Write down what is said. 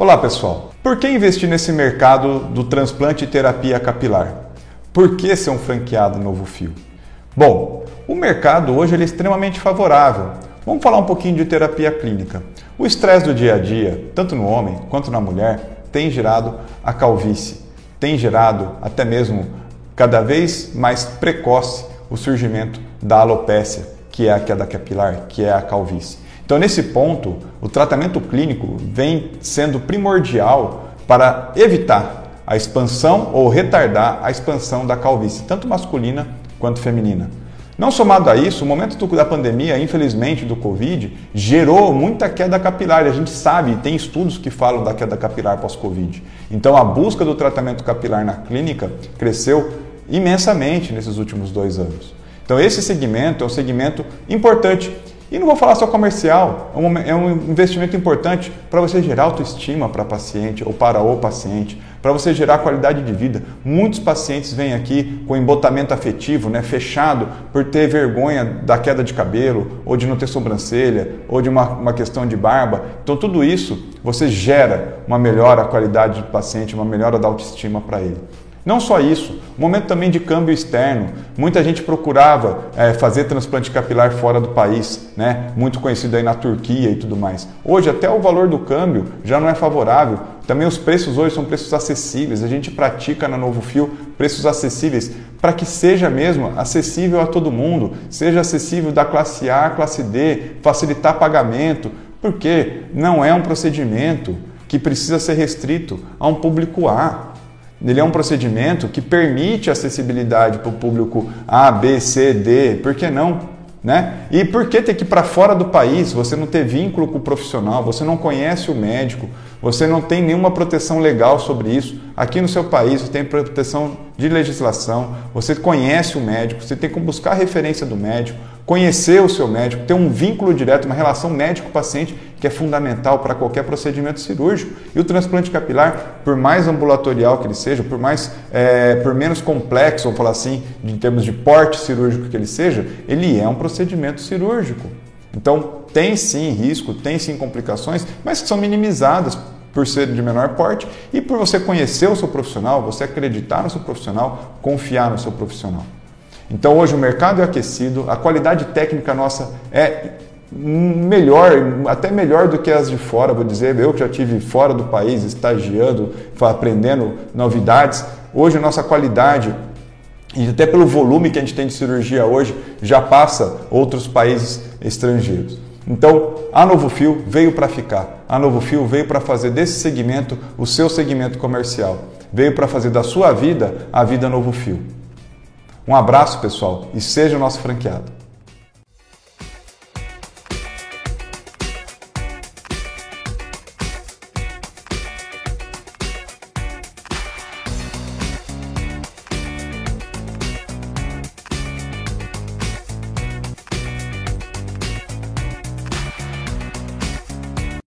Olá pessoal, por que investir nesse mercado do transplante e terapia capilar? Por que ser um franqueado Novo Fio? Bom, o mercado hoje é extremamente favorável. Vamos falar um pouquinho de terapia clínica. O estresse do dia a dia, tanto no homem quanto na mulher, tem gerado a calvície, tem gerado até mesmo cada vez mais precoce o surgimento da alopécia, que é a queda capilar, que é a calvície. Então, nesse ponto, o tratamento clínico vem sendo primordial para evitar a expansão ou retardar a expansão da calvície, tanto masculina quanto feminina. Não somado a isso, o momento da pandemia, infelizmente, do Covid, gerou muita queda capilar. A gente sabe, tem estudos que falam da queda capilar pós-Covid. Então, a busca do tratamento capilar na clínica cresceu imensamente nesses últimos dois anos. Então, esse segmento é um segmento importante e não vou falar só comercial, é um investimento importante para você gerar autoestima para paciente ou para o paciente, para você gerar qualidade de vida. Muitos pacientes vêm aqui com embotamento afetivo, né, fechado por ter vergonha da queda de cabelo, ou de não ter sobrancelha, ou de uma, uma questão de barba. Então, tudo isso você gera uma melhora da qualidade do paciente, uma melhora da autoestima para ele. Não só isso, momento também de câmbio externo. Muita gente procurava é, fazer transplante capilar fora do país, né? muito conhecido aí na Turquia e tudo mais. Hoje até o valor do câmbio já não é favorável. Também os preços hoje são preços acessíveis. A gente pratica na Novo Fio preços acessíveis para que seja mesmo acessível a todo mundo, seja acessível da classe A classe D, facilitar pagamento, porque não é um procedimento que precisa ser restrito a um público A. Ele é um procedimento que permite acessibilidade para o público A, B, C, D, por que não? Né? E por que ter que ir para fora do país? Você não ter vínculo com o profissional, você não conhece o médico, você não tem nenhuma proteção legal sobre isso. Aqui no seu país você tem proteção de legislação, você conhece o médico, você tem que buscar a referência do médico, conhecer o seu médico, ter um vínculo direto, uma relação médico-paciente que é fundamental para qualquer procedimento cirúrgico. E o transplante capilar, por mais ambulatorial que ele seja, por mais é, por menos complexo, vamos falar assim, em termos de porte cirúrgico que ele seja, ele é um procedimento cirúrgico. Então tem sim risco, tem sim complicações, mas que são minimizadas por ser de menor porte e por você conhecer o seu profissional, você acreditar no seu profissional, confiar no seu profissional. Então hoje o mercado é aquecido, a qualidade técnica nossa é melhor, até melhor do que as de fora, vou dizer, eu que já tive fora do país, estagiando, aprendendo novidades, hoje a nossa qualidade e até pelo volume que a gente tem de cirurgia hoje, já passa outros países estrangeiros. Então, a Novo Fio veio para ficar. A Novo Fio veio para fazer desse segmento o seu segmento comercial. Veio para fazer da sua vida a vida Novo Fio. Um abraço, pessoal, e seja o nosso franqueado.